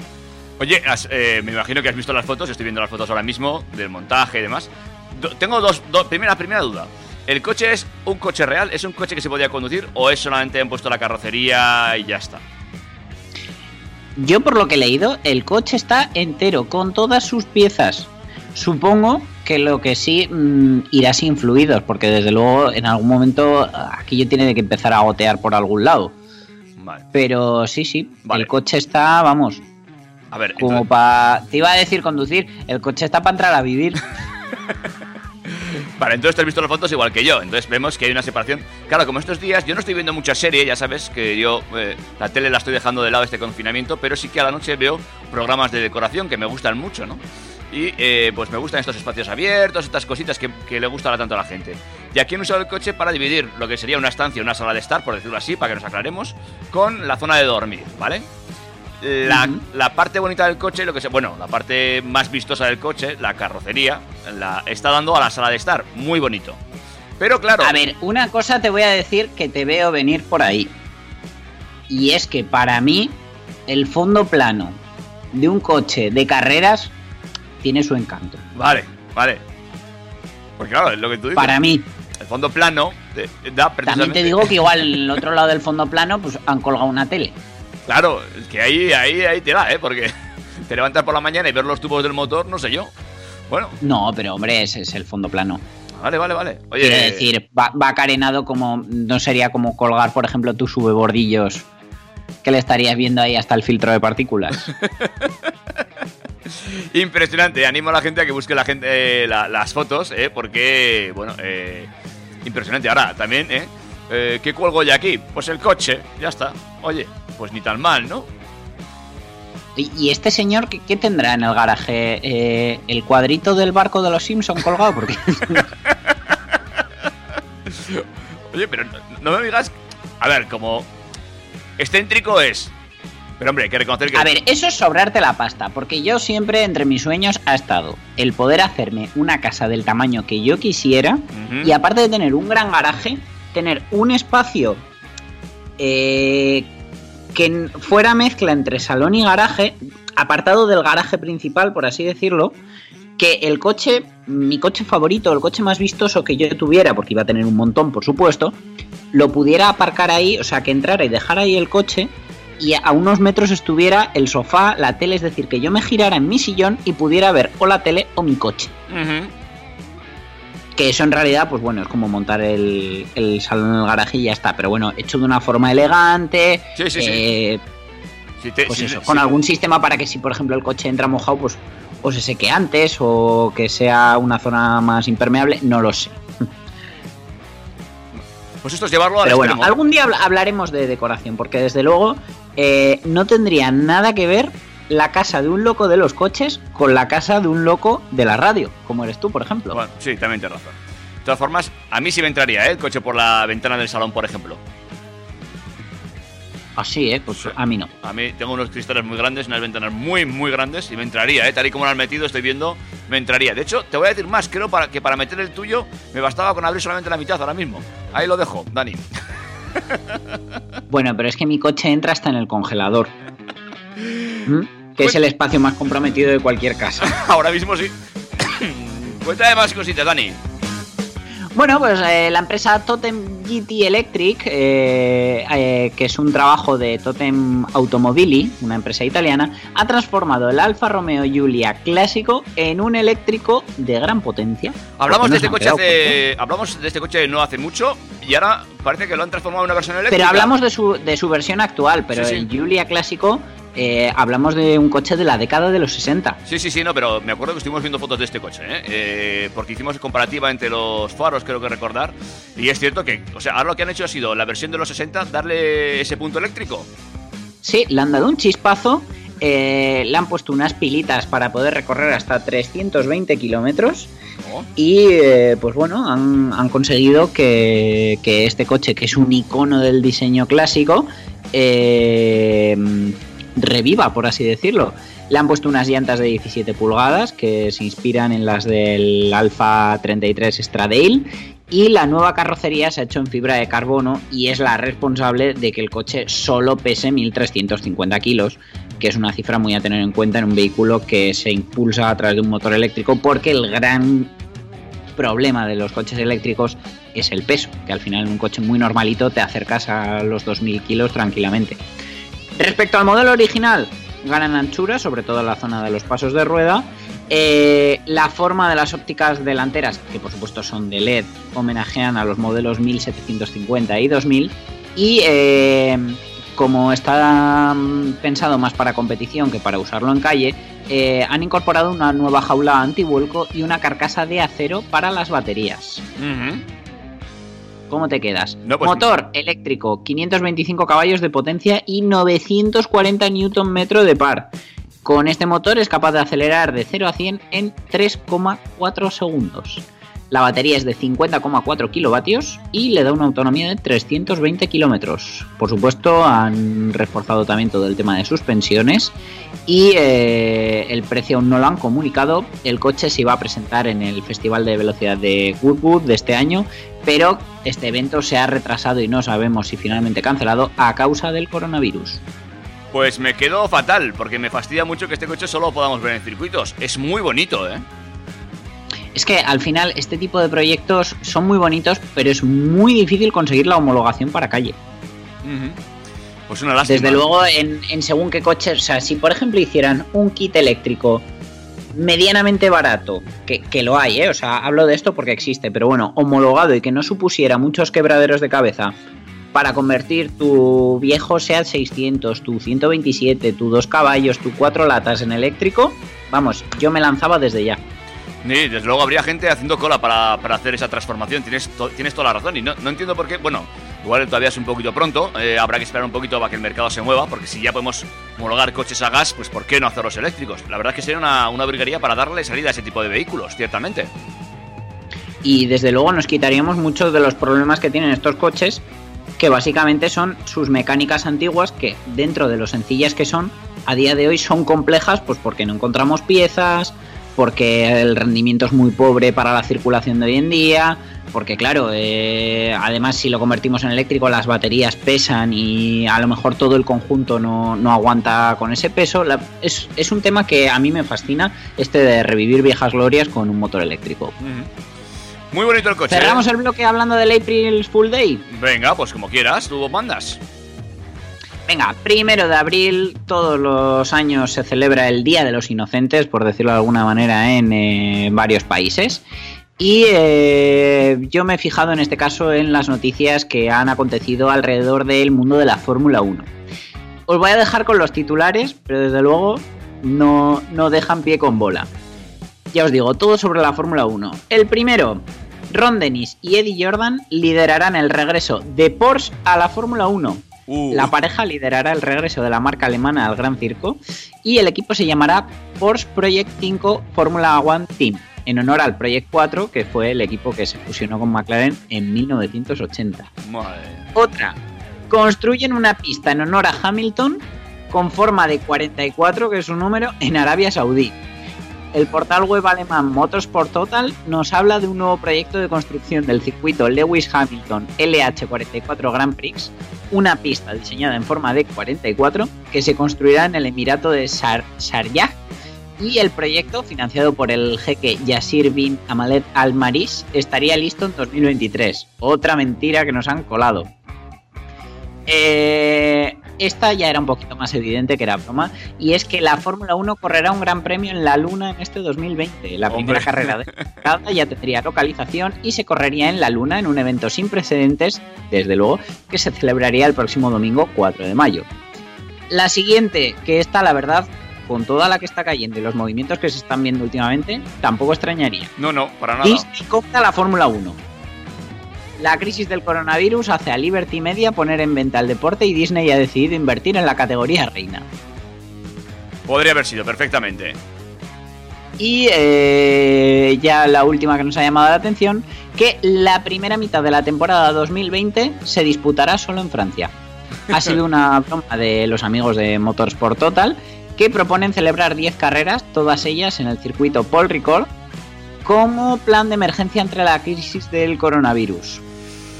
Oye, has- eh, me imagino que has visto las fotos, estoy viendo las fotos ahora mismo del montaje y demás. Do- tengo dos, dos- primera, primera duda. ¿El coche es un coche real? ¿Es un coche que se podía conducir o es solamente han puesto la carrocería y ya está? Yo por lo que he leído, el coche está entero, con todas sus piezas. Supongo que lo que sí mm, irá sin fluidos, porque desde luego en algún momento aquello tiene que empezar a gotear por algún lado. Vale. Pero sí, sí, Vale. el coche está, vamos, A ver, como entonces- para... Te iba a decir conducir, el coche está para entrar a vivir. Vale, entonces te has visto las fotos igual que yo. Entonces vemos que hay una separación. Claro, como estos días yo no estoy viendo mucha serie, ya sabes que yo eh, la tele la estoy dejando de lado este confinamiento, pero sí que a la noche veo programas de decoración que me gustan mucho, ¿no? Y eh, pues me gustan estos espacios abiertos, estas cositas que, que le gustan tanto a la gente. Y aquí han usado el coche para dividir lo que sería una estancia, una sala de estar, por decirlo así, para que nos aclaremos, con la zona de dormir, ¿vale? La, la parte bonita del coche, lo que sea, bueno, la parte más vistosa del coche, la carrocería, la está dando a la sala de estar, muy bonito. Pero claro, A ver, una cosa te voy a decir que te veo venir por ahí. Y es que para mí, el fondo plano de un coche de carreras tiene su encanto. vale, vale. Porque claro, es lo que tú dices. Para mí. El fondo plano da También precisamente. te digo que igual en el otro lado del fondo plano, pues han colgado una tele. Claro, es que ahí, ahí, ahí te da, ¿eh? Porque te levantas por la mañana y ver los tubos del motor, no sé yo. Bueno, No, pero hombre, ese es el fondo plano. vale, vale, vale. Oye, Quiero decir, va, va carenado como. No sería como colgar, por ejemplo, tus subebordillos que le estarías viendo ahí hasta el filtro de partículas. Impresionante, animo a la gente a que busque la gente eh, la- las fotos, eh, porque, bueno, eh, impresionante. Ahora, también, ¿eh? Eh, ¿Qué cuelgo ya aquí? Pues el coche, ya está. Oye, pues ni tan mal, ¿no? ¿Y y este señor qué, qué tendrá en el garaje? Eh, ¿El cuadrito del barco de los Simpson colgado? Porque Oye, pero no, no me digas. A ver, como. Excéntrico es. Pero hombre, hay que reconocer que. A ver, eso es sobrarte la pasta, porque yo siempre entre mis sueños ha estado el poder hacerme una casa del tamaño que yo quisiera y aparte de tener un gran garaje, tener un espacio eh, que fuera mezcla entre salón y garaje, apartado del garaje principal, por así decirlo, que el coche, mi coche favorito, el coche más vistoso que yo tuviera, porque iba a tener un montón, por supuesto, lo pudiera aparcar ahí, o sea, que entrara y dejara ahí el coche y a unos metros estuviera el sofá, la tele, es decir, que yo me girara en mi sillón y pudiera ver o la tele o mi coche. Que eso en realidad, pues bueno, es como montar el, el salón en el garaje y ya está. Pero bueno, hecho de una forma elegante. Sí, sí, sí. eh, Si te- pues si- eso, si- con algún sistema para que si por ejemplo el coche entra mojado, pues o se seque antes o que sea una zona más impermeable, no lo sé. Pues esto es llevarlo al Pero bueno, extremo. algún día habla- hablaremos de decoración, porque desde luego eh, no tendría nada que ver la casa de un loco de los coches con la casa de un loco de la radio, como eres tú, por ejemplo. Bueno, sí, también tienes razón. De todas formas, a mí sí me entraría, ¿eh? El coche por la ventana del salón, por ejemplo. Así, ¿eh? Pues a mí no. A mí tengo unos cristales muy grandes, unas ventanas muy, muy grandes y me entraría, ¿eh? Tal y como lo has metido, estoy viendo, me entraría. De hecho, te voy a decir más, creo para, que para meter el tuyo me bastaba con abrir solamente la mitad ahora mismo. Ahí lo dejo, Dani. Bueno, pero es que mi coche entra hasta en el congelador. ¿Mm? Que es el espacio más comprometido de cualquier casa. ahora mismo sí. Cuéntame más cositas, Dani. Bueno, pues eh, la empresa Totem GT Electric, eh, eh, que es un trabajo de Totem Automobili, una empresa italiana, ha transformado el Alfa Romeo Giulia clásico en un eléctrico de gran potencia. Hablamos de este coche hace. Hablamos de este coche no hace mucho y ahora parece que lo han transformado en una versión eléctrica. Pero hablamos de su, de su versión actual, pero Sí, sí. el Giulia clásico eh, hablamos de un coche de la década de los 60. Sí, sí, sí, no, pero me acuerdo que estuvimos viendo fotos de este coche, ¿eh? Eh, porque hicimos comparativa entre los faros, creo que recordar. Y es cierto que, o sea, ahora lo que han hecho ha sido la versión de los 60, darle ese punto eléctrico. Sí, le han dado un chispazo, eh, le han puesto unas pilitas para poder recorrer hasta 320 kilómetros. Oh. Y eh, pues bueno, han, han conseguido que, que este coche, que es un icono del diseño clásico, eh, reviva, por así decirlo. Le han puesto unas llantas de 17 pulgadas que se inspiran en las del Alfa 33 Stradale y la nueva carrocería se ha hecho en fibra de carbono y es la responsable de que el coche solo pese 1.350 kilos, que es una cifra muy a tener en cuenta en un vehículo que se impulsa a través de un motor eléctrico porque el gran problema de los coches eléctricos es el peso, que al final en un coche muy normalito te acercas a los 2.000 kilos tranquilamente. Respecto al modelo original, ganan anchura, sobre todo en la zona de los pasos de rueda. Eh, la forma de las ópticas delanteras, que por supuesto son de LED, homenajean a los modelos 1750 y 2000. Y eh, como está mm, pensado más para competición que para usarlo en calle, eh, han incorporado una nueva jaula antivuelco y una carcasa de acero para las baterías. ¿Cómo te quedas? No, pues- Motor eléctrico, 525 caballos de potencia y 940 Nm de par. Con este motor es capaz de acelerar de 0 a 100 en 3,4 segundos. La batería es de 50,4 kilovatios y le da una autonomía de 320 kilómetros. Por supuesto, han reforzado también todo el tema de suspensiones y eh, el precio aún no lo han comunicado. El coche se iba a presentar en el Festival de Velocidad de Goodwood de este año, pero este evento se ha retrasado y no sabemos si finalmente cancelado a causa del coronavirus. Pues me quedo fatal, porque me fastidia mucho que este coche solo lo podamos ver en circuitos. Es muy bonito, ¿eh? Es que al final este tipo de proyectos son muy bonitos, pero es muy difícil conseguir la homologación para calle. Pues una lástima. Desde luego, en, en según qué coches, o sea, si por ejemplo hicieran un kit eléctrico medianamente barato, que, que lo hay, ¿eh? o sea, hablo de esto porque existe, pero bueno, homologado y que no supusiera muchos quebraderos de cabeza para convertir tu viejo SEAT 600, tu 127, tu 2 caballos, tu 4 latas en eléctrico, vamos, yo me lanzaba desde ya. Sí, desde luego habría gente haciendo cola para, para hacer esa transformación. Tienes, tienes toda la razón. Y no, no entiendo por qué. Bueno, Igual todavía es un poquito pronto, eh, habrá que esperar un poquito para que el mercado se mueva, porque si ya podemos homologar coches a gas, pues ¿por qué no hacerlos eléctricos? La verdad es que sería una, una briguería para darle salida a ese tipo de vehículos, ciertamente. Y desde luego nos quitaríamos muchos de los problemas que tienen estos coches, que básicamente son sus mecánicas antiguas, que dentro de lo sencillas que son, a día de hoy son complejas, pues porque no encontramos piezas, porque el rendimiento es muy pobre para la circulación de hoy en día, porque claro, eh, además si lo convertimos en eléctrico las baterías pesan y a lo mejor todo el conjunto no, no aguanta con ese peso. La- es, es un tema que a mí me fascina, este de revivir viejas glorias con un motor eléctrico. Muy bonito el coche. ¿eh? Cerramos el bloque hablando del April Full Day. Venga, pues como quieras, tú mandas. Venga, primero de abril, todos los años se celebra el Día de los Inocentes, por decirlo de alguna manera, en eh, varios países. Y eh, yo me he fijado en este caso en las noticias que han acontecido alrededor del mundo de la Fórmula 1. Os voy a dejar con los titulares, pero desde luego no, no dejan pie con bola. Ya os digo, todo sobre la Fórmula 1. El primero, Ron Dennis y Eddie Jordan liderarán el regreso de Porsche a la Fórmula 1. Uh, La pareja liderará el regreso de la marca alemana al Gran Circo y el equipo se llamará Porsche Project 5 Fórmula One Team, en honor al Project 4, que fue el equipo que se fusionó con McLaren en 1980. madre. Otra, construyen una pista en honor a Hamilton con forma de 44, que es su número, en Arabia Saudí. El portal web alemán Motorsport Total nos habla de un nuevo proyecto de construcción del circuito Lewis Hamilton LH44 Grand Prix, una pista diseñada en forma de 44 que se construirá en el Emirato de Sharjah y el proyecto, financiado por el jeque Yasir bin Amalet Al Maris, estaría listo en 2023. Otra mentira que nos han colado. Eh, esta ya era un poquito más evidente que era broma, y es que la Fórmula 1 correrá un gran premio en la Luna en este 2020. La primera Hombre. carrera de la ya tendría localización y se correría en la Luna en un evento sin precedentes, desde luego, que se celebraría el próximo domingo 4 de mayo. La siguiente, que esta la verdad, con toda la que está cayendo y los movimientos que se están viendo últimamente, tampoco extrañaría. No, no, para nada. Disney compra la Fórmula 1. La crisis del coronavirus hace a Liberty Media poner en venta el deporte y Disney ha decidido invertir en la categoría reina. Podría haber sido perfectamente. Y eh, ya la última que nos ha llamado la atención, que la primera mitad de la temporada 2020 se disputará solo en Francia. Ha sido una broma de los amigos de Motorsport Total que proponen celebrar 10 carreras, todas ellas en el circuito Paul Ricard, como plan de emergencia entre la crisis del coronavirus.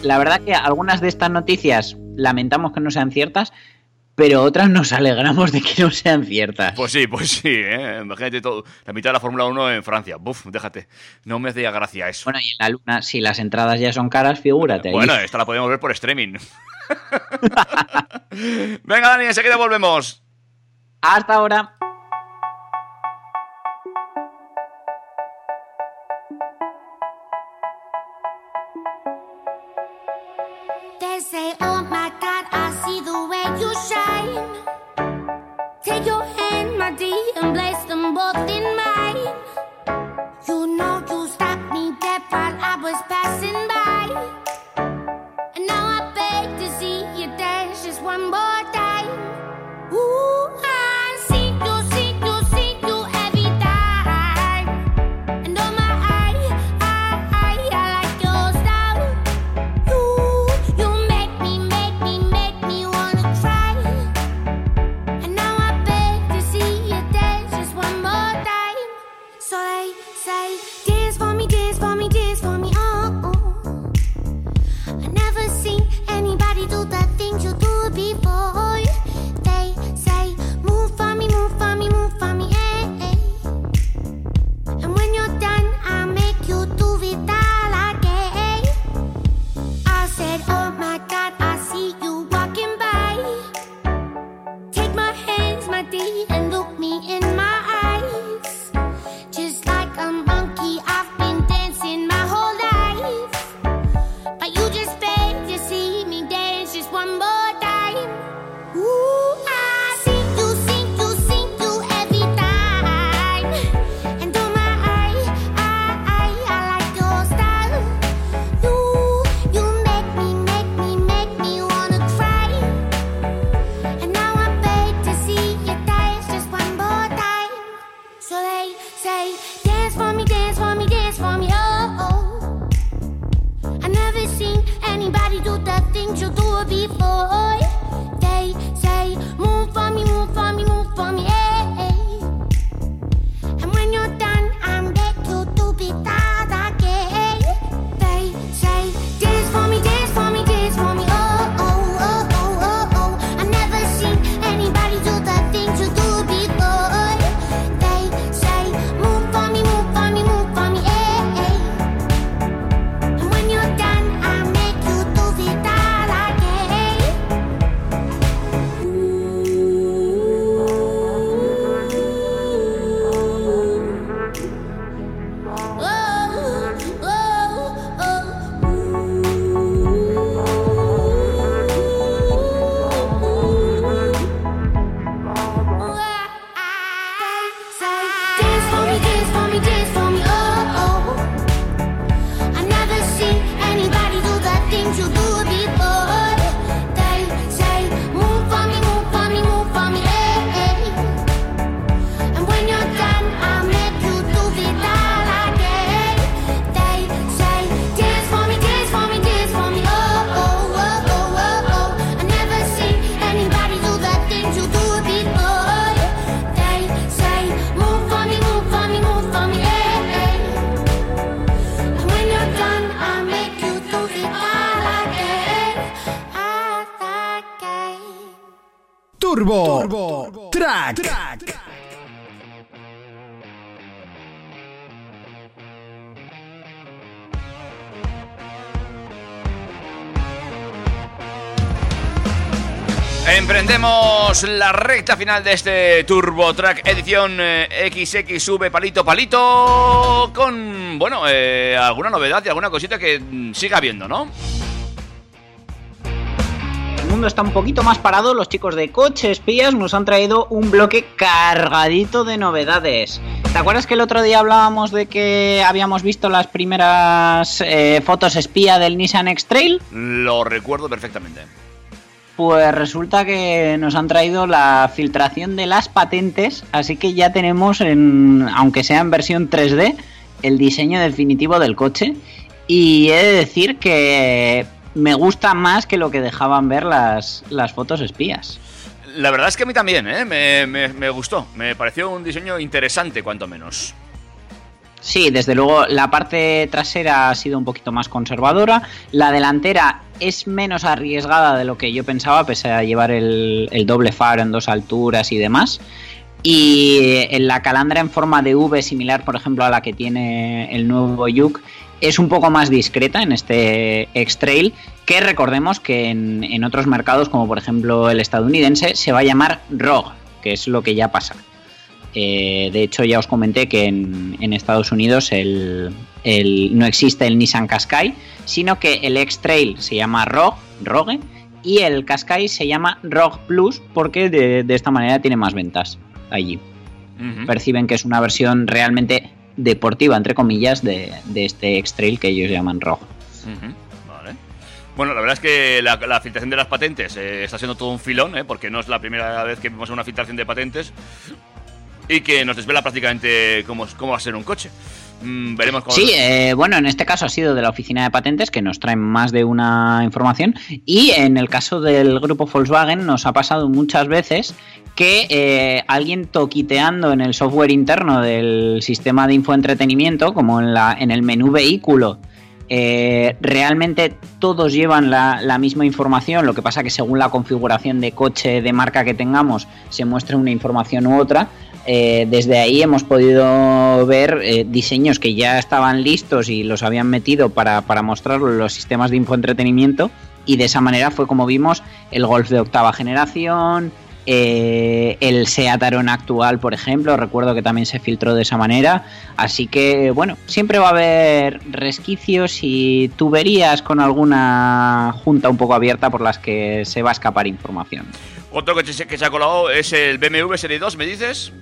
La verdad que algunas de estas noticias lamentamos que no sean ciertas, pero otras nos alegramos de que no sean ciertas. Pues sí, pues sí, ¿eh? Imagínate todo. La mitad de la Fórmula 1 en Francia. Buf, déjate. No me hacía gracia eso. Bueno, y en la luna, si las entradas ya son caras, figúrate. ahí. Bueno, esta la podemos ver por streaming. Venga, Dani, enseguida volvemos. Hasta ahora. Turbo, Track. Emprendemos la recta final de este Turbo Track edición eh, XXV palito palito con, bueno, eh, alguna novedad y alguna cosita que mm, siga habiendo, ¿no? Mundo está un poquito más parado. Los chicos de Coche Espías nos han traído un bloque cargadito de novedades. ¿Te acuerdas que el otro día hablábamos de que habíamos visto las primeras eh, fotos espía del Nissan X-Trail? Lo recuerdo perfectamente. Pues resulta que nos han traído la filtración de las patentes, así que ya tenemos, en, aunque sea en versión 3D, el diseño definitivo del coche. Y he de decir que me gusta más que lo que dejaban ver las, las fotos espías. La verdad es que a mí también, ¿eh? me, me- me gustó. Me pareció un diseño interesante, cuanto menos. Sí, desde luego la parte trasera ha sido un poquito más conservadora. La delantera es menos arriesgada de lo que yo pensaba, pese a llevar el, el doble faro en dos alturas y demás. Y en la calandra en forma de V, similar por ejemplo a la que tiene el nuevo Yuk, es un poco más discreta en este X-Trail, que recordemos que en, en otros mercados, como por ejemplo el estadounidense, se va a llamar Rogue, que es lo que ya pasa. Eh, de hecho, ya os comenté que en, en Estados Unidos el, el- no existe el Nissan Qashqai, sino que el X-Trail se llama Rogue, Rogue y el Qashqai se llama Rogue Plus porque de, de esta manera tiene más ventas allí. Perciben que es una versión realmente deportiva, entre comillas, de, de este X-Trail que ellos llaman. Ujú, Vale. Bueno, la verdad es que la, la filtración de las patentes eh, está siendo todo un filón, ¿eh? porque no es la primera vez que vemos una filtración de patentes y que nos desvela prácticamente cómo, cómo va a ser un coche. Mm, veremos cómo. Sí, eh, bueno, en este caso ha sido de la oficina de patentes que nos traen más de una información y en el caso del grupo Volkswagen nos ha pasado muchas veces que eh, alguien toquiteando en el software interno del sistema de infoentretenimiento, como en, la, en el menú vehículo, eh, realmente todos llevan la, la misma información, lo que pasa que según la configuración de coche de marca que tengamos se muestra una información u otra. Eh, desde ahí hemos podido ver eh, diseños que ya estaban listos y los habían metido para, para mostrarlo los sistemas de infoentretenimiento y de esa manera fue como vimos el Golf de octava generación, eh, el Seat Arona actual, por ejemplo, recuerdo que también se filtró de esa manera. Así que, bueno, siempre va a haber resquicios y tuberías con alguna junta un poco abierta por las que se va a escapar información. Otro coche que se ha colado es el BMW Serie 2, ¿me dices?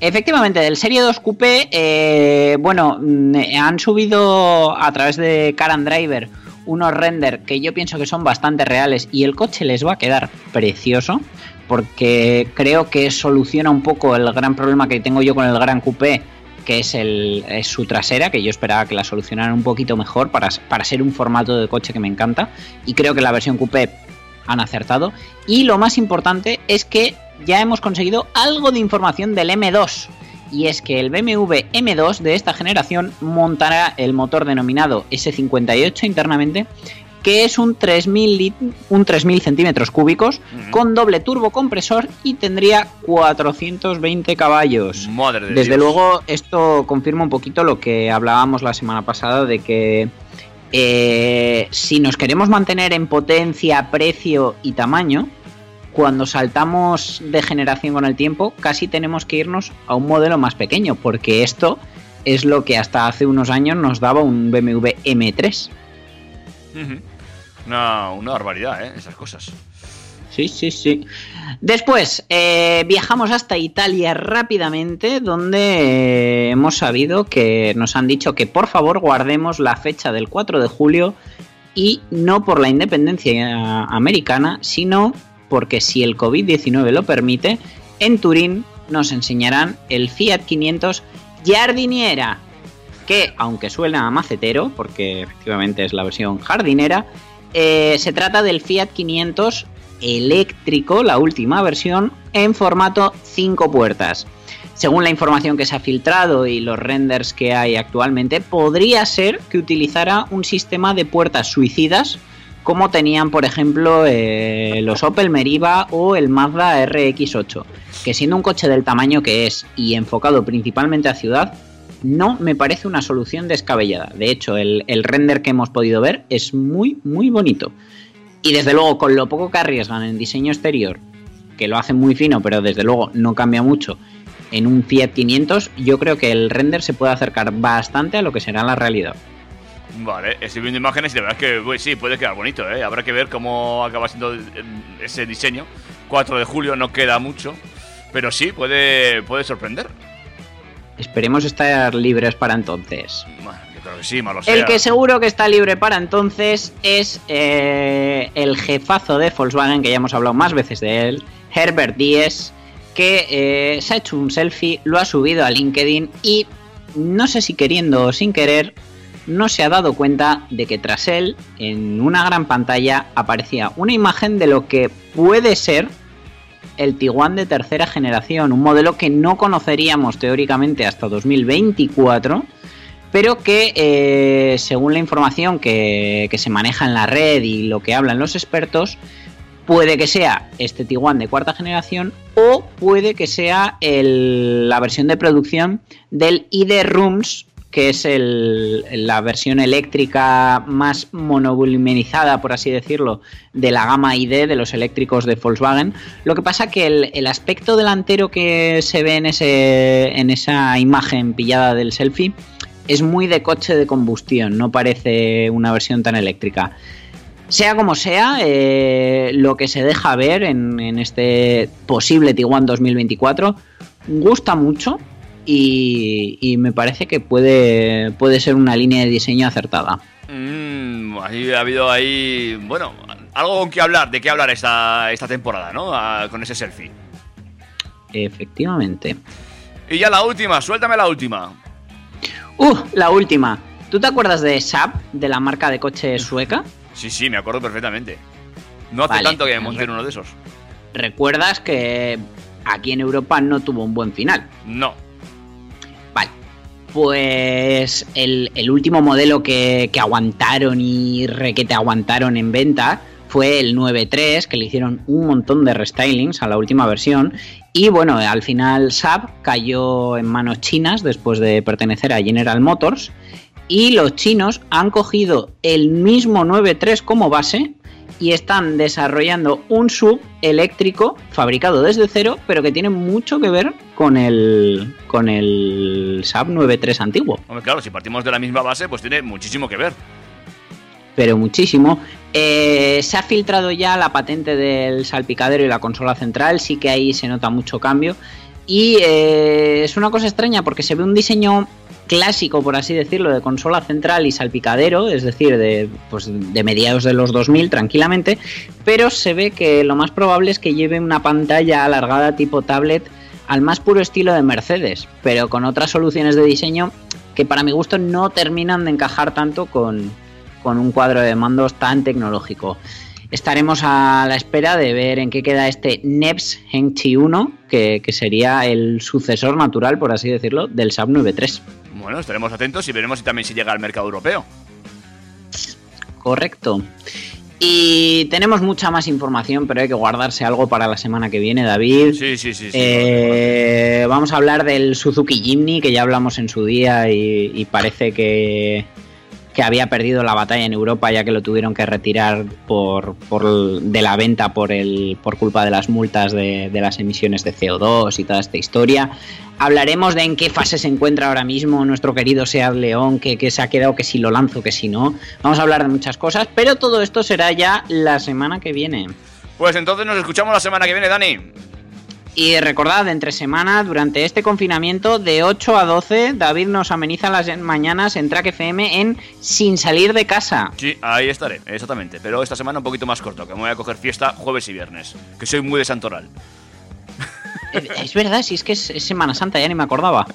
Efectivamente, del Serie 2 Coupé, eh, bueno, mm, eh, han subido a través de Car Driver unos render que yo pienso que son bastante reales y el coche les va a quedar precioso porque creo que soluciona un poco el gran problema que tengo yo con el Gran Coupé que es, el, su trasera, que yo esperaba que la solucionaran un poquito mejor para, para ser un formato de coche que me encanta. Y creo que la versión coupé han acertado. Y lo más importante es que ya hemos conseguido algo de información del M2. Y es que el BMW M2 de esta generación montará el motor denominado S58 internamente, que es un 3000, lit- un 3000 centímetros cúbicos con doble turbocompresor y tendría 420 caballos. Madre de Desde Dios. luego, esto confirma un poquito lo que hablábamos la semana pasada de que eh, si nos queremos mantener en potencia, precio y tamaño, cuando saltamos de generación con el tiempo, casi tenemos que irnos a un modelo más pequeño, porque esto es lo que hasta hace unos años nos daba un BMW M3. Ujú. Una, una barbaridad, ¿eh? Esas cosas. Sí, sí, sí. Después, eh, viajamos hasta Italia rápidamente, donde eh, hemos sabido que nos han dicho que por favor guardemos la fecha del 4 de julio y no por la independencia americana, sino porque si el COVID-19 lo permite, en Turín nos enseñarán el Fiat 500 Jardiniera, que aunque suena a macetero, porque efectivamente es la versión jardinera, eh, se trata del Fiat 500 eléctrico, la última versión, en formato 5 puertas. Según la información que se ha filtrado y los renders que hay actualmente, podría ser que utilizara un sistema de puertas suicidas como tenían, por ejemplo, eh, los Opel Meriva o el Mazda RX8, que siendo un coche del tamaño que es y enfocado principalmente a ciudad, no me parece una solución descabellada. De hecho, el, el render que hemos podido ver es muy, muy bonito. Y desde luego, con lo poco que arriesgan en diseño exterior, que lo hacen muy fino, pero desde luego no cambia mucho, en un Fiat 500, yo creo que el render se puede acercar bastante a lo que será la realidad. Vale, estoy viendo imágenes y de verdad es que pues, sí, puede quedar bonito, ¿eh? Habrá que ver cómo acaba siendo ese diseño. 4 de julio no queda mucho, pero sí, puede, puede sorprender. Esperemos estar libres para entonces. Bueno, yo creo que sí, malo sea. El que seguro que está libre para entonces es eh, el jefazo de Volkswagen, que ya hemos hablado más veces de él, Herbert Diess, que eh, se ha hecho un selfie, lo ha subido a LinkedIn y no sé si queriendo o sin querer, no se ha dado cuenta de que tras él, en una gran pantalla, aparecía una imagen de lo que puede ser el Tiguan de tercera generación, un modelo que no conoceríamos teóricamente hasta 2024, pero que eh, según la información que, se maneja en la red y lo que hablan los expertos, puede que sea este Tiguan de cuarta generación o puede que sea la versión de producción del ID Rooms, que es la versión eléctrica más monovoluminizada, por así decirlo, de la gama ID de los eléctricos de Volkswagen. Lo que pasa que el, aspecto delantero que se ve en esa imagen pillada del selfie es muy de coche de combustión, no parece una versión tan eléctrica. Sea como sea, eh, lo que se deja ver en, en este posible Tiguan 2024 gusta mucho y, y me parece que puede, puede ser una línea de diseño acertada. Mm, ahí ha habido ahí, bueno, algo con que hablar, de qué hablar esta, esta temporada, ¿no? Ah, con ese selfie. Efectivamente. Y ya la última, suéltame la última. ¡Uh! La última. ¿Tú te acuerdas de Saab, de la marca de coche sueca? Sí, sí, me acuerdo perfectamente. No hace Vale, tanto que me monté uno de esos. Recuerdas que aquí en Europa no tuvo un buen final. No. Vale. Pues el, el último modelo que, que aguantaron y requete aguantaron en venta fue el 9.3, que le hicieron un montón de restylings a la última versión. Y bueno, al final Saab cayó en manos chinas después de pertenecer a General Motors. Y los chinos han cogido el mismo 9.3 como base y están desarrollando un sub eléctrico fabricado desde cero, pero que tiene mucho que ver con el con el Saab 93 antiguo, Hombre, claro, si partimos de la misma base, pues tiene muchísimo que ver. Pero muchísimo. Eh, se ha filtrado ya la patente del salpicadero y la consola central, sí que ahí se nota mucho cambio. Y eh, es una cosa extraña porque se ve un diseño clásico, por así decirlo, de consola central y salpicadero, es decir, de, pues, de mediados de los 2000 tranquilamente, pero se ve que lo más probable es que lleve una pantalla alargada tipo tablet al más puro estilo de Mercedes, pero con otras soluciones de diseño que para mi gusto no terminan de encajar tanto con, con un cuadro de mandos tan tecnológico. Estaremos a la espera de ver en qué queda este NEPS Hengchi 1, que, que sería el sucesor natural, por así decirlo, del Saab 93. Bueno, estaremos atentos y veremos si también si llega al mercado europeo. Correcto. Y tenemos mucha más información, pero hay que guardarse algo para la semana que viene, David. Sí, sí, sí. sí. Eh, vamos a hablar del Suzuki Jimny, que ya hablamos en su día y, y parece que, que había perdido la batalla en Europa ya que lo tuvieron que retirar por, por- de la venta por, el, por culpa de las multas de, las emisiones de CO2 y toda esta historia. Hablaremos de en qué fase se encuentra ahora mismo nuestro querido Seat León, que, que se ha quedado, que si lo lanzo, que si no. Vamos a hablar de muchas cosas, pero todo esto será ya la semana que viene. Pues entonces nos escuchamos la semana que viene, Dani. Y recordad, entre semana, durante este confinamiento, de 8 a 12, David nos ameniza las mañanas en Track FM en Sin salir de casa. Sí, ahí estaré, exactamente. Pero esta semana un poquito más corto, que me voy a coger fiesta jueves y viernes. Que soy muy de Santoral. Es verdad, si es que es Semana Santa, ya ni me acordaba.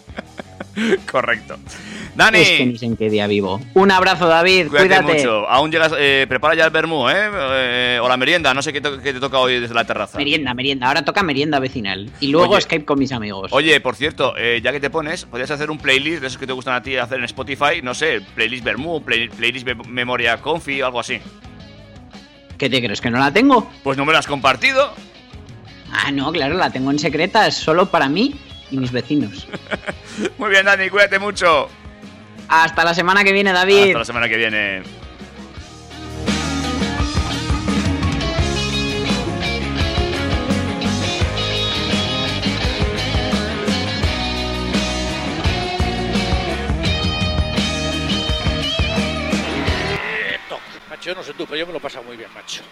Correcto. Dani, Es que ni sé en qué día vivo. Un abrazo, David, cuídate, cuídate. mucho. Aún llegas, eh, prepara ya el vermú, ¿eh? Eh, O la merienda, no sé qué, to- qué te toca hoy desde la terraza. Merienda, merienda. Ahora toca merienda vecinal. Y luego Oye. Skype con mis amigos. Oye, por cierto, eh, ya que te pones, podrías hacer un playlist de esos que te gustan a ti hacer en Spotify, no sé, playlist Bermú, play- playlist Memoria Confi o algo así. ¿Qué te crees que no la tengo? Pues no me lo has compartido. Ah, no, claro, la tengo en secreta, es solo para mí y mis vecinos. Muy bien, Dani, cuídate mucho. Hasta la semana que viene, David. Hasta la semana que viene. Macho, yo no sé tú, pero yo me lo he pasado muy bien, macho.